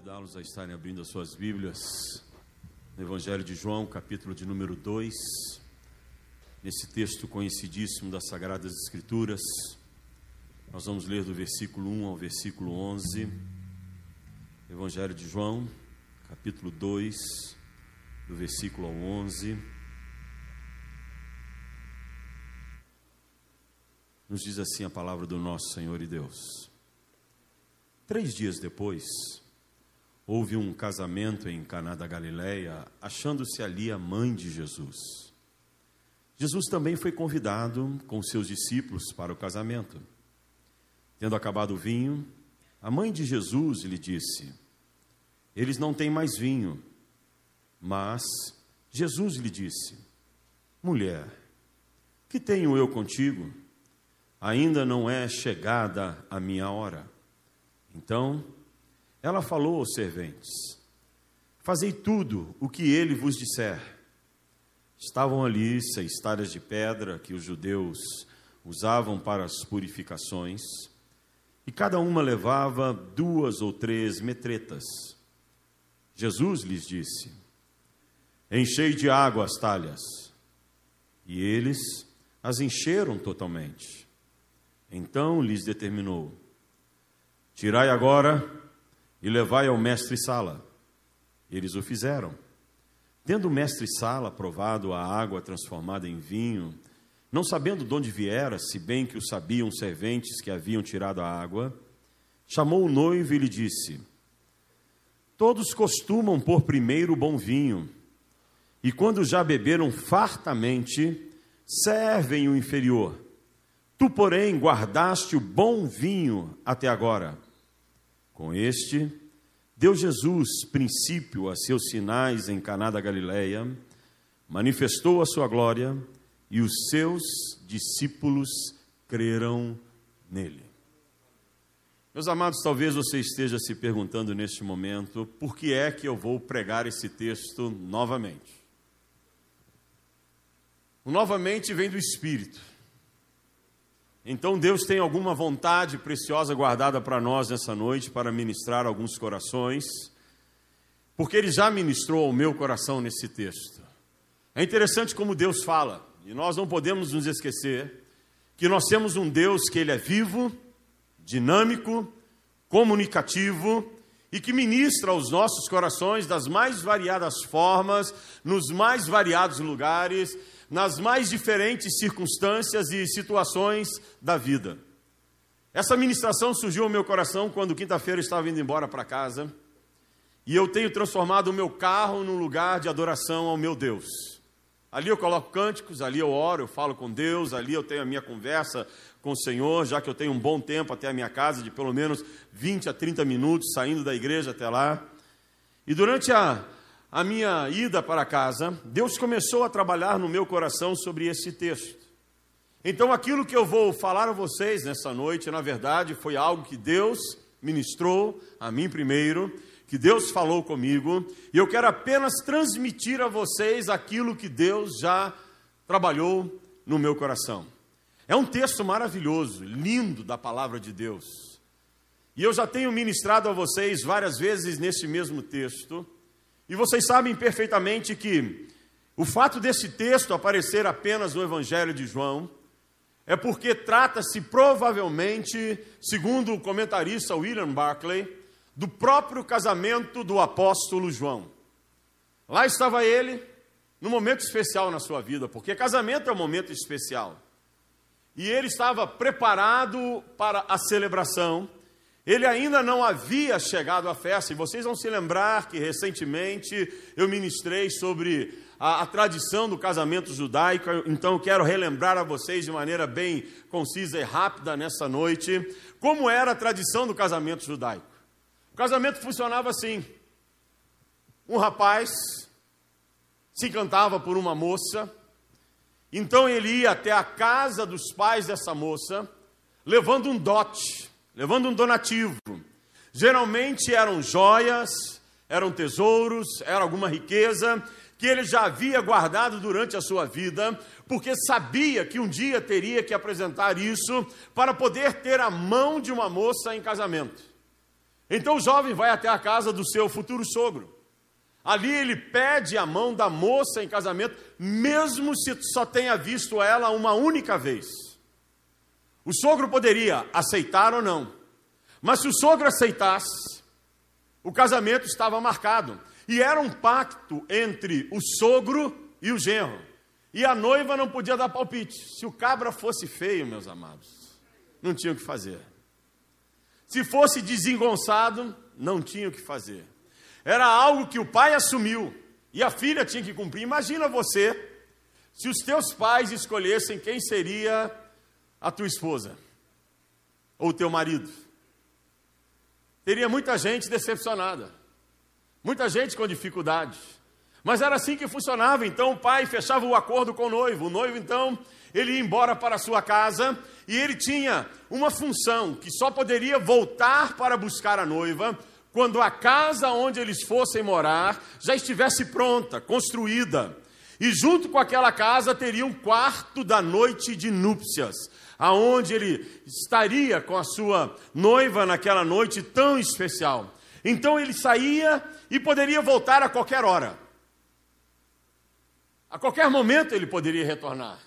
convidá-los a estarem abrindo as suas Bíblias no Evangelho de João, capítulo de número 2, nesse texto conhecidíssimo das Sagradas Escrituras. Nós vamos ler do versículo 1 ao versículo 11. Evangelho de João, capítulo 2, do versículo ao 11. Nos diz assim a palavra do nosso Senhor e Deus. Três dias depois, houve um casamento em Caná da Galileia, achando-se ali a mãe de Jesus. Jesus também foi convidado com seus discípulos para o casamento. Tendo acabado o vinho, a mãe de Jesus lhe disse: Eles não têm mais vinho. Mas Jesus lhe disse: Mulher, que tenho eu contigo? Ainda não é chegada a minha hora. Então, ela falou aos serventes: Fazei tudo o que ele vos disser. Estavam ali seis talhas de pedra que os judeus usavam para as purificações, e cada uma levava duas ou três metretas. Jesus lhes disse: Enchei de água as talhas. E eles as encheram totalmente. Então lhes determinou: Tirai agora e levai ao mestre-sala. Eles o fizeram. Tendo o mestre-sala provado a água transformada em vinho, não sabendo de onde viera, se bem que o sabiam serventes que haviam tirado a água, chamou o noivo e lhe disse: Todos costumam pôr primeiro o bom vinho, e quando já beberam fartamente, servem o inferior. Tu, porém, guardaste o bom vinho até agora. Com este, deu Jesus princípio a seus sinais em Caná da Galileia, manifestou a sua glória e os seus discípulos creram nele. Meus amados, talvez você esteja se perguntando neste momento, por que é que eu vou pregar esse texto novamente? O novamente vem do Espírito. Então Deus tem alguma vontade preciosa guardada para nós nessa noite para ministrar alguns corações, porque Ele já ministrou ao meu coração nesse texto. É interessante como Deus fala, e nós não podemos nos esquecer que nós temos um Deus que Ele é vivo, dinâmico, comunicativo e que ministra aos nossos corações das mais variadas formas, nos mais variados lugares nas mais diferentes circunstâncias e situações da vida. Essa ministração surgiu ao meu coração quando quinta-feira estava indo embora para casa e eu tenho transformado o meu carro num lugar de adoração ao meu Deus. Ali eu coloco cânticos, ali eu oro, eu falo com Deus, ali eu tenho a minha conversa com o Senhor, já que eu tenho um bom tempo até a minha casa, de pelo menos 20 a 30 minutos saindo da igreja até lá. E durante a, a minha ida para casa, Deus começou a trabalhar no meu coração sobre esse texto. Então, aquilo que eu vou falar a vocês nessa noite, na verdade, foi algo que Deus ministrou a mim primeiro, que Deus falou comigo, e eu quero apenas transmitir a vocês aquilo que Deus já trabalhou no meu coração. É um texto maravilhoso, lindo da palavra de Deus. E eu já tenho ministrado a vocês várias vezes nesse mesmo texto. E vocês sabem perfeitamente que o fato desse texto aparecer apenas no Evangelho de João é porque trata-se provavelmente, segundo o comentarista William Barclay, do próprio casamento do apóstolo João. Lá estava ele, num momento especial na sua vida, porque casamento é um momento especial. E ele estava preparado para a celebração ele ainda não havia chegado à festa, e vocês vão se lembrar que recentemente eu ministrei sobre a, a, tradição do casamento judaico, então eu quero relembrar a vocês de maneira bem concisa e rápida nessa noite, como era a tradição do casamento judaico. O casamento funcionava assim: um rapaz se encantava por uma moça, então ele ia até a casa dos pais dessa moça, levando um dote levando um donativo. Geralmente eram joias, eram tesouros, era alguma riqueza que ele já havia guardado durante a sua vida, porque sabia que um dia teria que apresentar isso para poder ter a mão de uma moça em casamento. Então o jovem vai até a casa do seu futuro sogro. Ali ele pede a mão da moça em casamento, mesmo se só tenha visto ela uma única vez. O sogro poderia aceitar ou não, mas se o sogro aceitasse, o casamento estava marcado. E era um pacto entre o sogro e o genro. E a noiva não podia dar palpite. Se o cabra fosse feio, meus amados, não tinha o que fazer. Se fosse desengonçado, não tinha o que fazer. Era algo que o pai assumiu e a filha tinha que cumprir. Imagina você se os teus pais escolhessem quem seria a tua esposa ou o teu marido. Teria muita gente decepcionada, muita gente com dificuldade. Mas era assim que funcionava. Então o pai fechava o acordo com o noivo. O noivo, então, ele ia embora para a sua casa e ele tinha uma função que só poderia voltar para buscar a noiva quando a casa onde eles fossem morar já estivesse pronta, construída. E junto com aquela casa teria um quarto da noite de núpcias, aonde ele estaria com a sua noiva naquela noite tão especial. Então ele saía e poderia voltar a qualquer hora. A qualquer momento ele poderia retornar.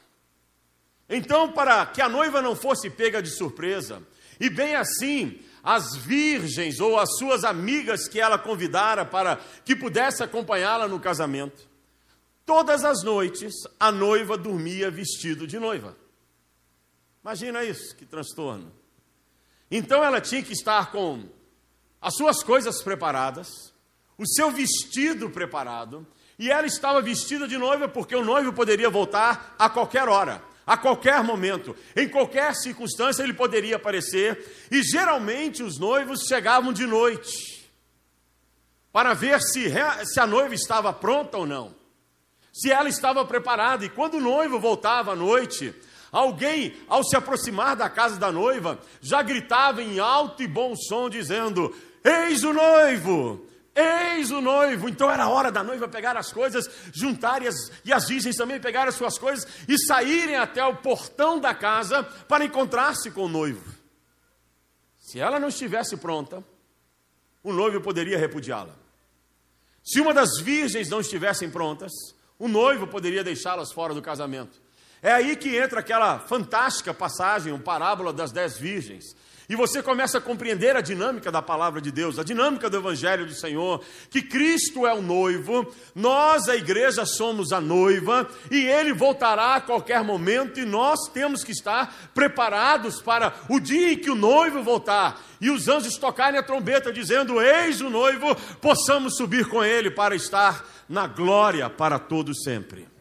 Então, para que a noiva não fosse pega de surpresa, e bem assim, as virgens ou as suas amigas que ela convidara para que pudesse acompanhá-la no casamento. Todas as noites a noiva dormia vestido de noiva. Imagina isso, que transtorno. Então ela tinha que estar com as suas coisas preparadas, o seu vestido preparado, e ela estava vestida de noiva porque o noivo poderia voltar a qualquer hora. A qualquer momento, em qualquer circunstância, ele poderia aparecer, e geralmente os noivos chegavam de noite para ver se, se a noiva estava pronta ou não, se ela estava preparada. E quando o noivo voltava à noite, alguém, ao se aproximar da casa da noiva, já gritava em alto e bom som, dizendo: Eis o noivo! Eis o noivo, então era hora da noiva pegar as coisas, juntar e as, e as virgens também pegar as suas coisas e saírem até o portão da casa para encontrar-se com o noivo. Se ela não estivesse pronta, o noivo poderia repudiá-la. Se uma das virgens não estivessem prontas, o noivo poderia deixá-las fora do casamento. É aí que entra aquela fantástica passagem, uma parábola das dez virgens, e você começa a compreender a dinâmica da palavra de Deus, a dinâmica do Evangelho do Senhor, que Cristo é o noivo, nós, a igreja, somos a noiva, e ele voltará a qualquer momento, e nós temos que estar preparados para o dia em que o noivo voltar, e os anjos tocarem a trombeta, dizendo: Eis o noivo, possamos subir com ele para estar na glória para todos sempre.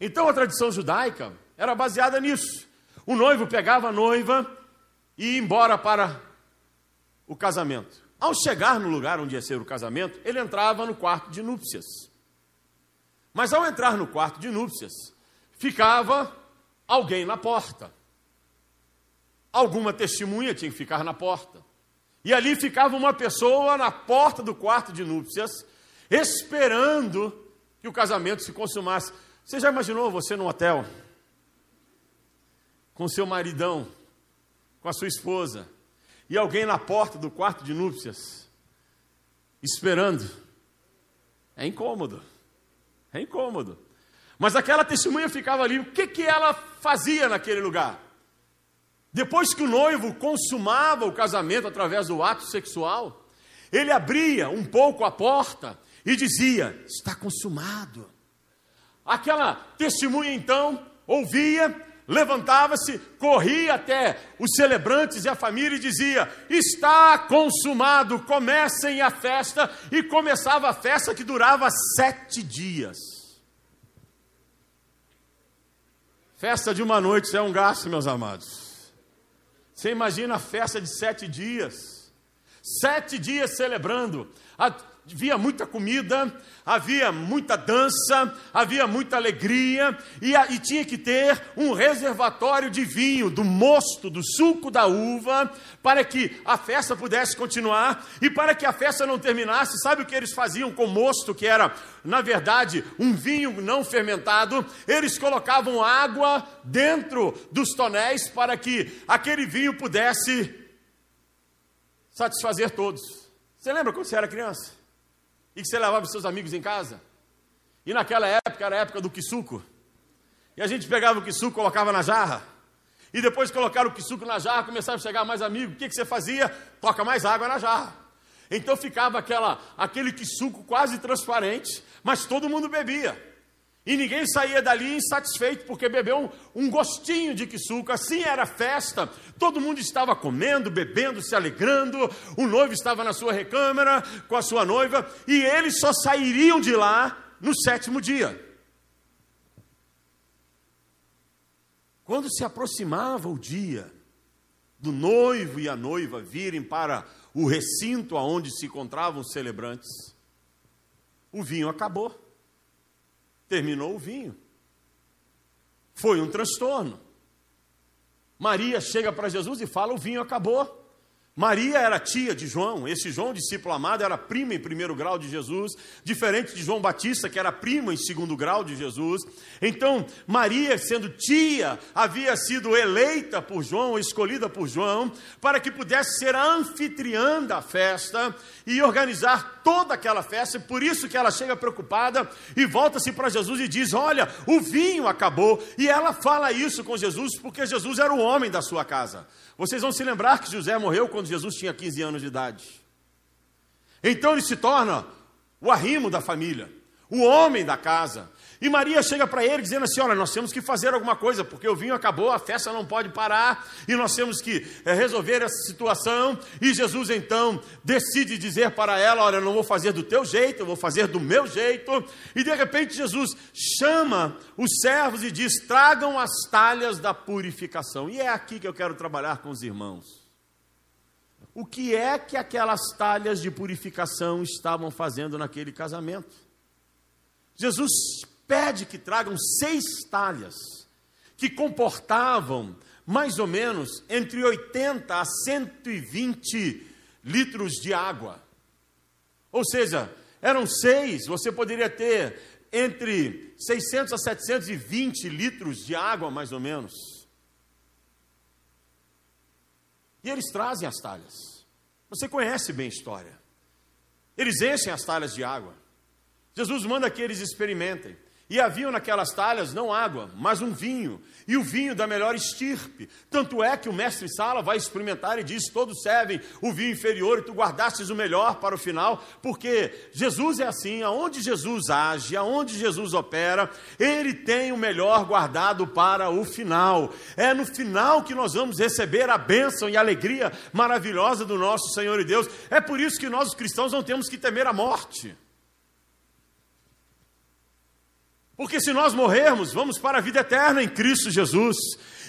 Então a tradição judaica era baseada nisso. O noivo pegava a noiva e ir embora para o casamento. Ao chegar no lugar onde ia ser o casamento, ele entrava no quarto de núpcias. Mas ao entrar no quarto de núpcias, ficava alguém na porta. Alguma testemunha tinha que ficar na porta. E ali ficava uma pessoa na porta do quarto de núpcias, esperando que o casamento se consumasse. Você já imaginou você num hotel? Com seu maridão, com a sua esposa, e alguém na porta do quarto de núpcias, esperando. É incômodo. É incômodo. Mas aquela testemunha ficava ali, o que, que ela fazia naquele lugar? Depois que o noivo consumava o casamento através do ato sexual, ele abria um pouco a porta e dizia: Está consumado. Aquela testemunha então ouvia levantava-se, corria até os celebrantes e a família e dizia: Está consumado, comecem a festa. E começava a festa que durava sete dias. Festa de uma noite é um gasto, meus amados. Você imagina a festa de sete dias? Sete dias celebrando havia muita comida, havia muita dança, havia muita alegria, e, e, tinha que ter um reservatório de vinho, do mosto, do suco da uva, para que a festa pudesse continuar, e para que a festa não terminasse, sabe o que eles faziam com mosto, que era, na verdade, um vinho não fermentado? Eles colocavam água dentro dos tonéis para que aquele vinho pudesse satisfazer todos. Você lembra quando você era criança? E que você levava os seus amigos em casa? E naquela época era a época do quisuco. E a gente pegava o quisuco, colocava na jarra. E depois de colocar o quisuco na jarra, começava a chegar mais amigos. O que, que você fazia? Toca mais água na jarra. Então ficava aquela, aquele quisuco quase transparente, mas todo mundo bebia. E ninguém saía dali insatisfeito porque bebeu um, um gostinho de quisuco. Assim era a festa. Todo mundo estava comendo, bebendo, se alegrando. O noivo estava na sua recâmara com a sua noiva. E eles só sairiam de lá no sétimo dia. Quando se aproximava o dia do noivo e a noiva virem para o recinto aonde se encontravam os celebrantes, o vinho acabou terminou o vinho. Foi um transtorno. Maria chega para Jesus e fala: o vinho acabou. Maria era tia de João, esse João, discípulo amado, era prima em primeiro grau de Jesus, diferente de João Batista, que era prima em segundo grau de Jesus. Então, Maria, sendo tia, havia sido eleita por João, escolhida por João, para que pudesse ser a anfitriã da festa e organizar toda aquela festa. E por isso que ela chega preocupada e volta-se para Jesus e diz: Olha, o vinho acabou. E ela fala isso com Jesus, porque Jesus era o homem da sua casa. Vocês vão se lembrar que José morreu quando Jesus tinha 15 anos de idade. Então ele se torna o arrimo da família, o homem da casa. E Maria chega para ele dizendo assim: Olha, nós temos que fazer alguma coisa, porque o vinho acabou, a festa não pode parar, e nós temos que é, resolver essa situação. E Jesus então decide dizer para ela: Olha, eu não vou fazer do teu jeito, eu vou fazer do meu jeito. E de repente Jesus chama os servos e diz: Tragam as talhas da purificação. E é aqui que eu quero trabalhar com os irmãos. O que é que aquelas talhas de purificação estavam fazendo naquele casamento? Jesus pede que tragam seis talhas, que comportavam mais ou menos entre 80 a 120 litros de água. Ou seja, eram seis, você poderia ter entre 600 a 720 litros de água, mais ou menos. E eles trazem as talhas. Você conhece bem a história. Eles enchem as talhas de água. Jesus manda que eles experimentem. E haviam naquelas talhas não água, mas um vinho, e o vinho da melhor estirpe. Tanto é que o mestre Sala vai experimentar e diz: Todos servem o vinho inferior e tu guardastes o melhor para o final, porque Jesus é assim, aonde Jesus age, aonde Jesus opera, ele tem o melhor guardado para o final. É no final que nós vamos receber a bênção e a alegria maravilhosa do nosso Senhor e Deus. É por isso que nós, os cristãos, não temos que temer a morte. Porque se nós morrermos, vamos para a vida eterna em Cristo Jesus.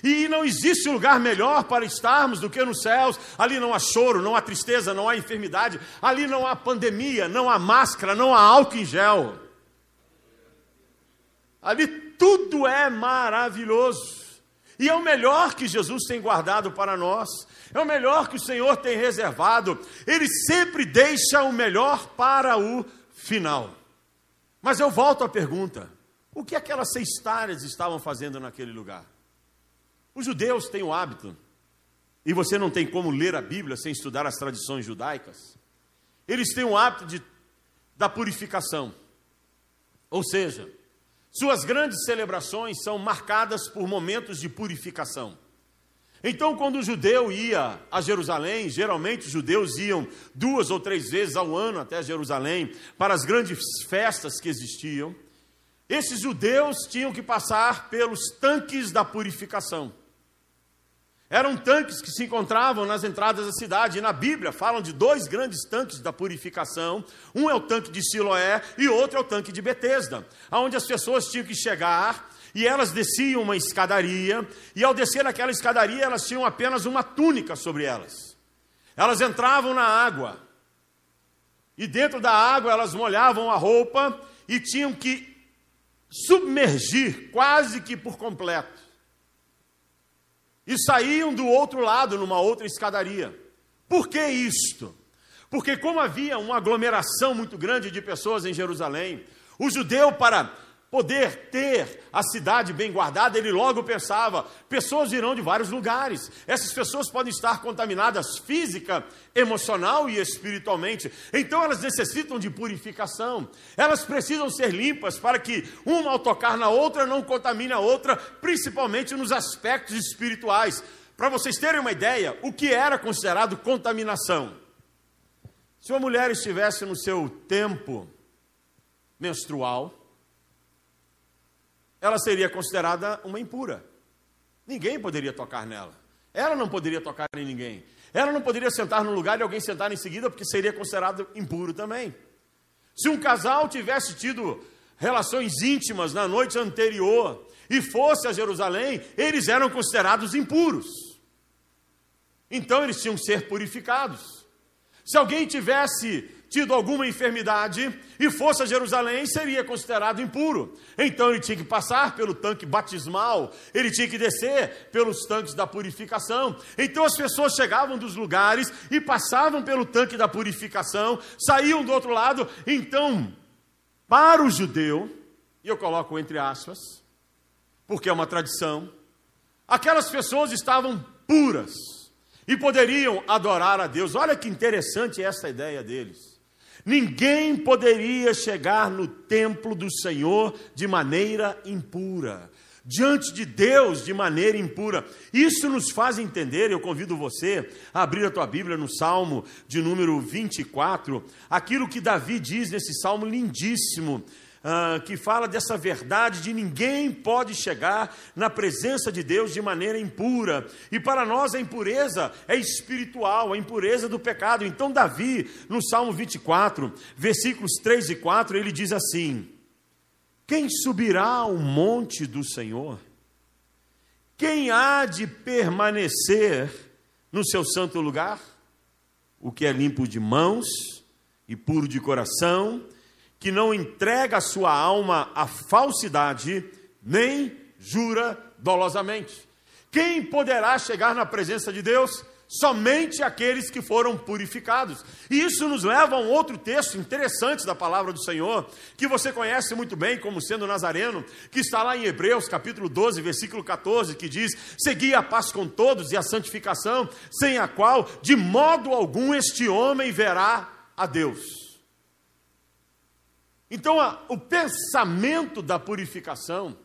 E não existe lugar melhor para estarmos do que nos céus. Ali não há choro, não há tristeza, não há enfermidade. Ali não há pandemia, não há máscara, não há álcool em gel. Ali tudo é maravilhoso. E é o melhor que Jesus tem guardado para nós. É o melhor que o Senhor tem reservado. Ele sempre deixa o melhor para o final. Mas eu volto à pergunta: o que aquelas seis talhas estavam fazendo naquele lugar? Os judeus têm o hábito, e você não tem como ler a Bíblia sem estudar as tradições judaicas, eles têm o hábito de, da purificação. Ou seja, suas grandes celebrações são marcadas por momentos de purificação. Então, quando o judeu ia a Jerusalém, geralmente os judeus iam duas ou três vezes ao ano até Jerusalém para as grandes festas que existiam. Esses judeus tinham que passar pelos tanques da purificação. Eram tanques que se encontravam nas entradas da cidade, e na Bíblia falam de dois grandes tanques da purificação. Um é o tanque de Siloé e outro é o tanque de Betesda, onde as pessoas tinham que chegar e elas desciam uma escadaria, e ao descer aquela escadaria, elas tinham apenas uma túnica sobre elas. Elas entravam na água, e dentro da água elas molhavam a roupa e tinham que submergir quase que por completo. E saíam do outro lado, numa outra escadaria. Por que isto? Porque, como havia uma aglomeração muito grande de pessoas em Jerusalém, o judeu, para poder ter a cidade bem guardada, ele logo pensava: pessoas virão de vários lugares. Essas pessoas podem estar contaminadas física, emocional e espiritualmente. Então elas necessitam de purificação. Elas precisam ser limpas para que uma ao tocar na outra não contamine a outra, principalmente nos aspectos espirituais. Para vocês terem uma ideia, o que era considerado contaminação? Se uma mulher estivesse no seu tempo menstrual, ela seria considerada uma impura. Ninguém poderia tocar nela. Ela não poderia tocar em ninguém. Ela não poderia sentar num lugar e alguém sentar em seguida, porque seria considerado impuro também. Se um casal tivesse tido relações íntimas na noite anterior e fosse a Jerusalém, eles eram considerados impuros. Então eles tinham que ser purificados. Se alguém tivesse tido alguma enfermidade e fosse a Jerusalém, seria considerado impuro. Então ele tinha que passar pelo tanque batismal, ele tinha que descer pelos tanques da purificação. Então as pessoas chegavam dos lugares e passavam pelo tanque da purificação, saíam do outro lado. Então, para o judeu, e eu coloco entre aspas, porque é uma tradição, aquelas pessoas estavam puras e poderiam adorar a Deus. Olha que interessante essa ideia deles. Ninguém poderia chegar no templo do Senhor de maneira impura, diante de Deus de maneira impura. Isso nos faz entender, eu convido você a abrir a tua Bíblia no Salmo de número 24, aquilo que Davi diz nesse salmo lindíssimo, ah, que fala dessa verdade de ninguém pode chegar na presença de Deus de maneira impura. E para nós a impureza é espiritual, a impureza do pecado. Então, Davi, no Salmo 24, versículos 3 e 4, ele diz assim: Quem subirá ao monte do Senhor? Quem há de permanecer no seu santo lugar? O que é limpo de mãos e puro de coração, que não entrega a sua alma à falsidade, nem jura dolosamente. Quem poderá chegar na presença de Deus? Somente aqueles que foram purificados. E isso nos leva a um outro texto interessante da palavra do Senhor, que você conhece muito bem como sendo nazareno, que está lá em Hebreus, capítulo 12, versículo 14, que diz: Segui a paz com todos e a santificação, sem a qual, de modo algum, este homem verá a Deus. Então, a, o pensamento da purificação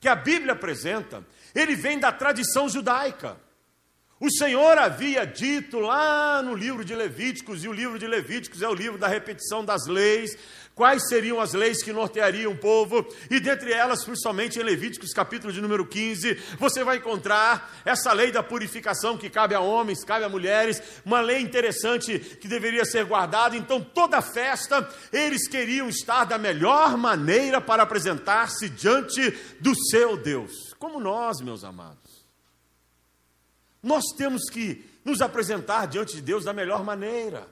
que a Bíblia apresenta, ele vem da tradição judaica. O Senhor havia dito lá no livro de Levíticos, e o livro de Levíticos é o livro da repetição das leis, quais seriam as leis que norteariam o povo, e dentre elas, principalmente em Levíticos, capítulo de número 15, você vai encontrar essa lei da purificação que cabe a homens, cabe a mulheres, uma lei interessante que deveria ser guardada. Então, toda festa, eles queriam estar da melhor maneira para apresentar-se diante do seu Deus, como nós, meus amados. Nós temos que nos apresentar diante de Deus da melhor maneira,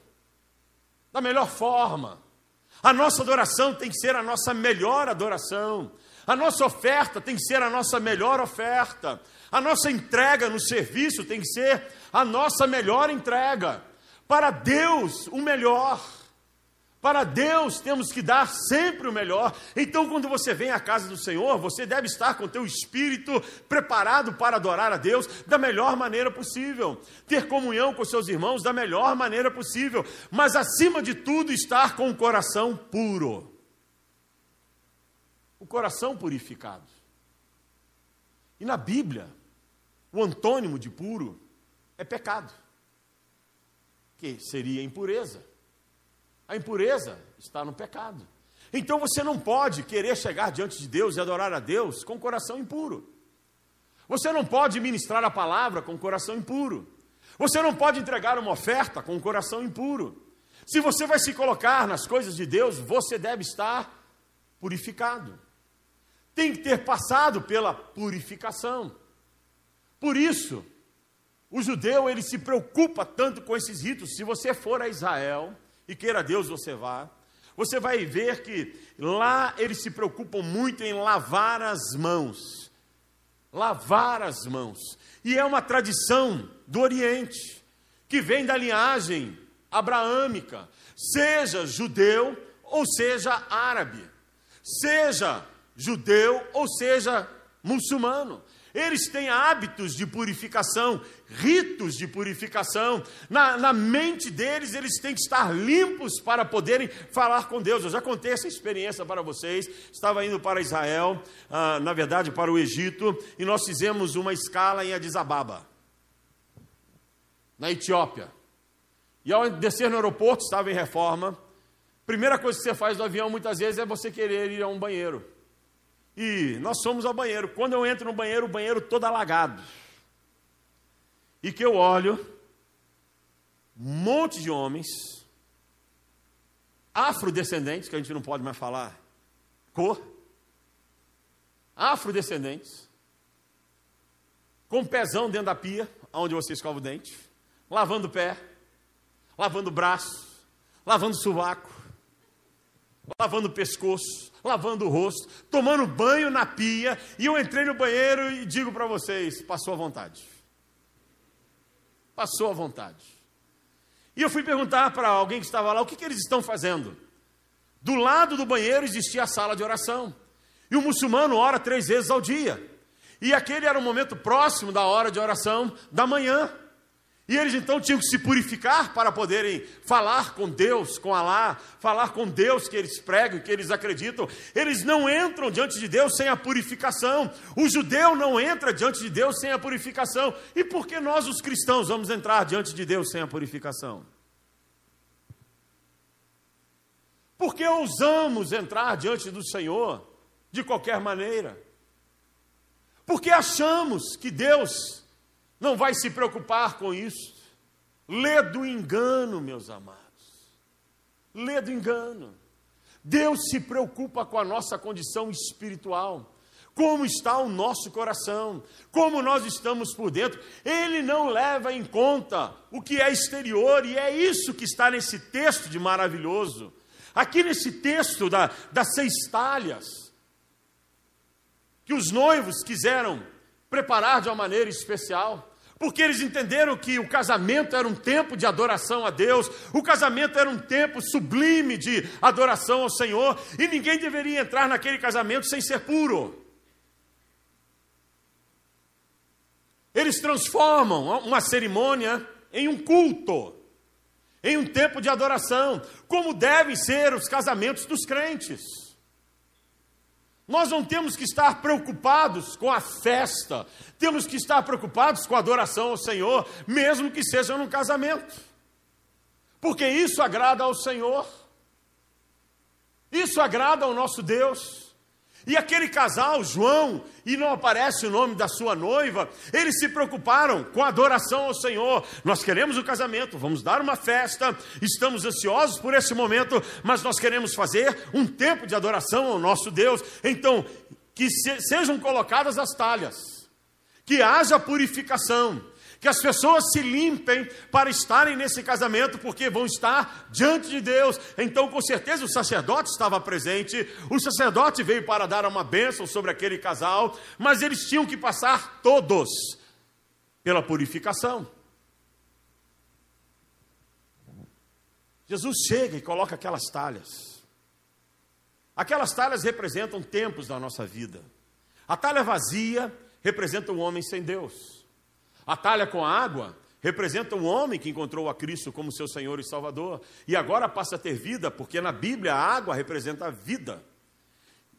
da melhor forma. A nossa adoração tem que ser a nossa melhor adoração. A nossa oferta tem que ser a nossa melhor oferta. A nossa entrega no serviço tem que ser a nossa melhor entrega. Para Deus, o melhor. Para Deus temos que dar sempre o melhor. Então, quando você vem à casa do Senhor, você deve estar com o teu espírito preparado para adorar a Deus da melhor maneira possível, ter comunhão com seus irmãos da melhor maneira possível, mas acima de tudo, estar com o coração puro. O coração purificado. E na Bíblia, o antônimo de puro é pecado, que seria impureza. A impureza está no pecado. Então você não pode querer chegar diante de Deus e adorar a Deus com coração impuro. Você não pode ministrar a palavra com coração impuro. Você não pode entregar uma oferta com coração impuro. Se você vai se colocar nas coisas de Deus, você deve estar purificado. Tem que ter passado pela purificação. Por isso, o judeu ele se preocupa tanto com esses ritos. Se você for a Israel, e queira Deus você vá, você vai ver que lá eles se preocupam muito em lavar as mãos. Lavar as mãos. E é uma tradição do Oriente, que vem da linhagem abraâmica, seja judeu ou seja árabe. seja judeu ou seja muçulmano. Eles têm hábitos de purificação, ritos de purificação. Na, na, mente deles, eles têm que estar limpos para poderem falar com Deus. Eu já contei essa experiência para vocês. Estava indo para Israel, ah, na verdade para o Egito, e nós fizemos uma escala em Addis Ababa, na Etiópia. E ao descer no aeroporto, estava em reforma. Primeira coisa que você faz no avião, muitas vezes, é você querer ir a um banheiro. E nós fomos ao banheiro. Quando eu entro no banheiro, o banheiro todo alagado. E que eu olho, um monte de homens, afrodescendentes, que a gente não pode mais falar cor, afrodescendentes, com pezão dentro da pia, onde você escova o dente, lavando o pé, lavando o braço, lavando o sovaco, lavando o pescoço, lavando o rosto, tomando banho na pia, e eu entrei no banheiro e digo para vocês: passou à vontade. Passou à vontade. E eu fui perguntar para alguém que estava lá o que, que eles estão fazendo. Do lado do banheiro existia a sala de oração. E o muçulmano ora três vezes ao dia. E aquele era o momento próximo da hora de oração da manhã. E eles então tinham que se purificar para poderem falar com Deus, com Alá, falar com Deus que eles pregam, que eles acreditam. Eles não entram diante de Deus sem a purificação. O judeu não entra diante de Deus sem a purificação. E por que nós, os cristãos, vamos entrar diante de Deus sem a purificação? Porque ousamos entrar diante do Senhor de qualquer maneira? Porque achamos que Deus não vai se preocupar com isso. Lê do engano, meus amados. Lê do engano. Deus se preocupa com a nossa condição espiritual. Como está o nosso coração, como nós estamos por dentro, ele não leva em conta o que é exterior, e é isso que está nesse texto de maravilhoso. Aqui nesse texto da, das seis talhas, que os noivos quiseram preparar de uma maneira especial porque eles entenderam que o casamento era um tempo de adoração a Deus, o casamento era um tempo sublime de adoração ao Senhor, e ninguém deveria entrar naquele casamento sem ser puro. Eles transformam uma cerimônia em um culto, em um tempo de adoração, como devem ser os casamentos dos crentes. Nós não temos que estar preocupados com a festa, temos que estar preocupados com a adoração ao Senhor, mesmo que seja num casamento, porque isso agrada ao Senhor, isso agrada ao nosso Deus. E aquele casal, João, e não aparece o nome da sua noiva, eles se preocuparam com a adoração ao Senhor. Nós queremos o casamento, vamos dar uma festa, estamos ansiosos por esse momento, mas nós queremos fazer um tempo de adoração ao nosso Deus. Então, que se, sejam colocadas as talhas, que haja purificação, que as pessoas se limpem para estarem nesse casamento, porque vão estar diante de Deus. Então, com certeza, o sacerdote estava presente, o sacerdote veio para dar uma bênção sobre aquele casal, mas eles tinham que passar todos pela purificação. Jesus chega e coloca aquelas talhas. Aquelas talhas representam tempos da nossa vida. A talha vazia representa um homem sem Deus. A talha com água representa um homem que encontrou a Cristo como seu Senhor e Salvador e agora passa a ter vida, porque na Bíblia a água representa a vida.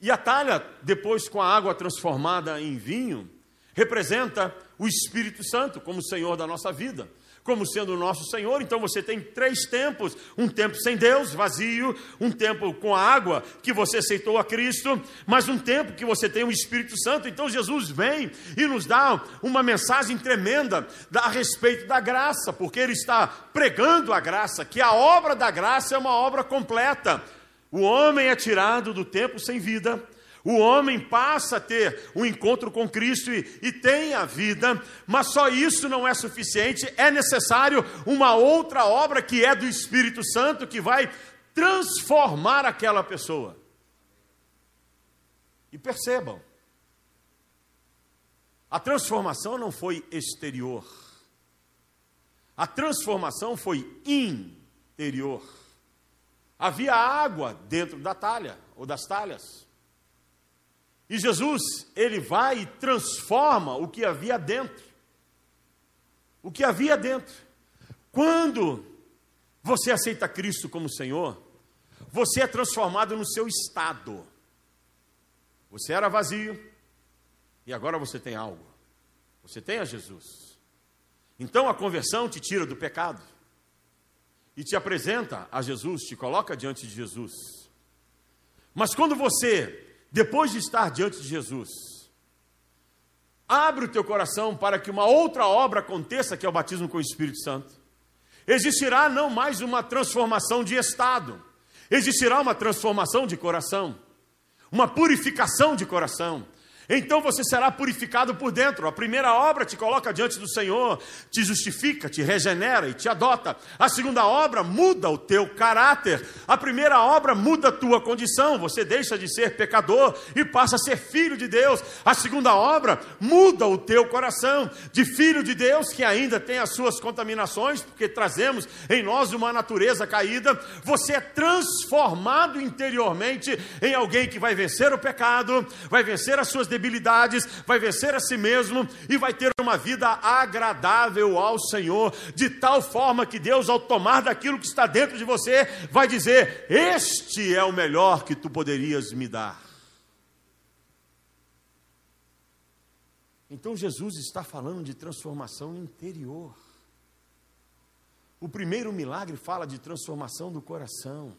E a talha, depois com a água transformada em vinho, representa o Espírito Santo como Senhor da nossa vida como sendo o nosso Senhor. Então você tem três tempos: um tempo sem Deus, vazio, um tempo com a água, que você aceitou a Cristo, mas um tempo que você tem o Espírito Santo. Então Jesus vem e nos dá uma mensagem tremenda a respeito da graça, porque ele está pregando a graça, que a obra da graça é uma obra completa. O homem é tirado do tempo sem vida o homem passa a ter um encontro com Cristo e, e, tem a vida, mas só isso não é suficiente, é necessário uma outra obra que é do Espírito Santo que vai transformar aquela pessoa. E percebam, a transformação não foi exterior, a transformação foi interior. Havia água dentro da talha ou das talhas. E Jesus, ele vai e transforma o que havia dentro. O que havia dentro. Quando você aceita Cristo como Senhor, você é transformado no seu estado. Você era vazio e agora você tem algo. Você tem a Jesus. Então a conversão te tira do pecado e te apresenta a Jesus, te coloca diante de Jesus. Mas quando você, depois de estar diante de Jesus, abre o teu coração para que uma outra obra aconteça, que é o batismo com o Espírito Santo, existirá não mais uma transformação de estado, existirá uma transformação de coração, uma purificação de coração. Então você será purificado por dentro. A primeira obra te coloca diante do Senhor, te justifica, te regenera e te adota. A segunda obra muda o teu caráter. A primeira obra muda a tua condição. Você deixa de ser pecador e passa a ser filho de Deus. A segunda obra muda o teu coração, de filho de Deus que ainda tem as suas contaminações, porque trazemos em nós uma natureza caída. Você é transformado interiormente em alguém que vai vencer o pecado, vai vencer as suas debilidades, vai vencer a si mesmo e vai ter uma vida agradável ao Senhor, de tal forma que Deus, ao tomar daquilo que está dentro de você, vai dizer: Este é o melhor que tu poderias me dar. Então Jesus está falando de transformação interior. O primeiro milagre fala de transformação do coração.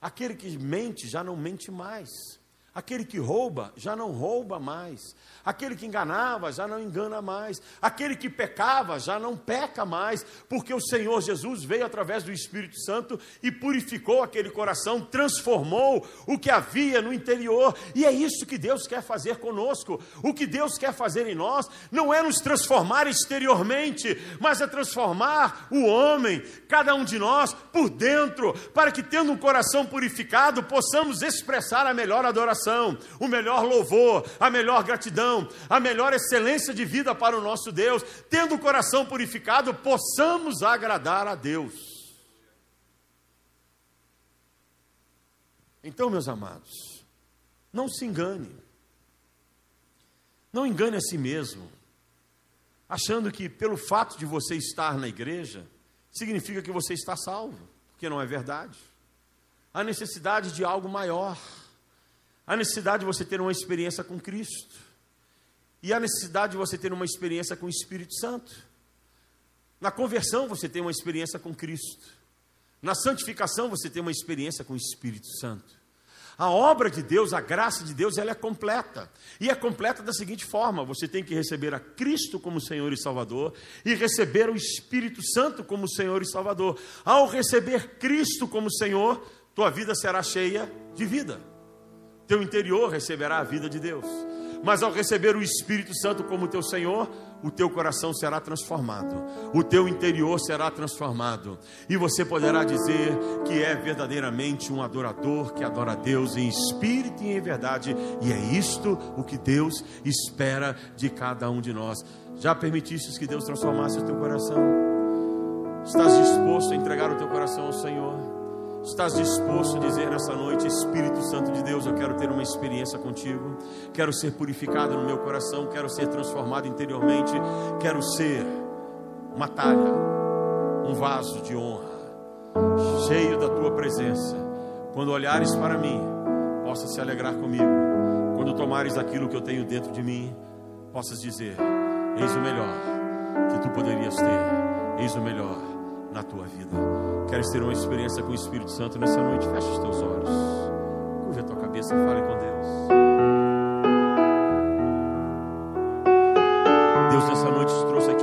Aquele que mente já não mente mais. Aquele que rouba já não rouba mais. Aquele que enganava já não engana mais. Aquele que pecava já não peca mais, porque o Senhor Jesus veio através do Espírito Santo e purificou aquele coração, transformou o que havia no interior. E é isso que Deus quer fazer conosco. O que Deus quer fazer em nós não é nos transformar exteriormente, mas é transformar o homem, cada um de nós, por dentro, para que tendo um coração purificado, possamos expressar a melhor adoração adoração, o melhor louvor, a melhor gratidão, a melhor excelência de vida para o nosso Deus, tendo o coração purificado, possamos agradar a Deus. Então, meus amados, não se engane, não engane a si mesmo, achando que pelo fato de você estar na igreja, significa que você está salvo, porque não é verdade. Há necessidade de algo maior a necessidade de você ter uma experiência com Cristo. E a necessidade de você ter uma experiência com o Espírito Santo. Na conversão você tem uma experiência com Cristo. Na santificação você tem uma experiência com o Espírito Santo. A obra de Deus, a graça de Deus, ela é completa. E é completa da seguinte forma: você tem que receber a Cristo como Senhor e Salvador e receber o Espírito Santo como Senhor e Salvador. Ao receber Cristo como Senhor, tua vida será cheia de vida teu interior receberá a vida de Deus. Mas ao receber o Espírito Santo como teu Senhor, o teu coração será transformado, o teu interior será transformado, e você poderá dizer que é verdadeiramente um adorador que adora a Deus em espírito e em verdade, e é isto o que Deus espera de cada um de nós. Já permitiste que Deus transformasse o teu coração? Estás disposto a entregar o teu coração ao Senhor? Estás disposto a dizer nessa noite, Espírito Santo de Deus, eu quero ter uma experiência contigo, quero ser purificado no meu coração, quero ser transformado interiormente, quero ser uma talha, um vaso de honra, cheio da tua presença. Quando olhares para mim, possa se alegrar comigo. Quando tomares aquilo que eu tenho dentro de mim, possas dizer: Eis o melhor que tu poderias ter, eis o melhor na tua vida. Queres ter uma experiência com o Espírito Santo nessa noite? Feche os teus olhos. Curva a tua cabeça e fale com Deus. Deus nessa noite te trouxe aqui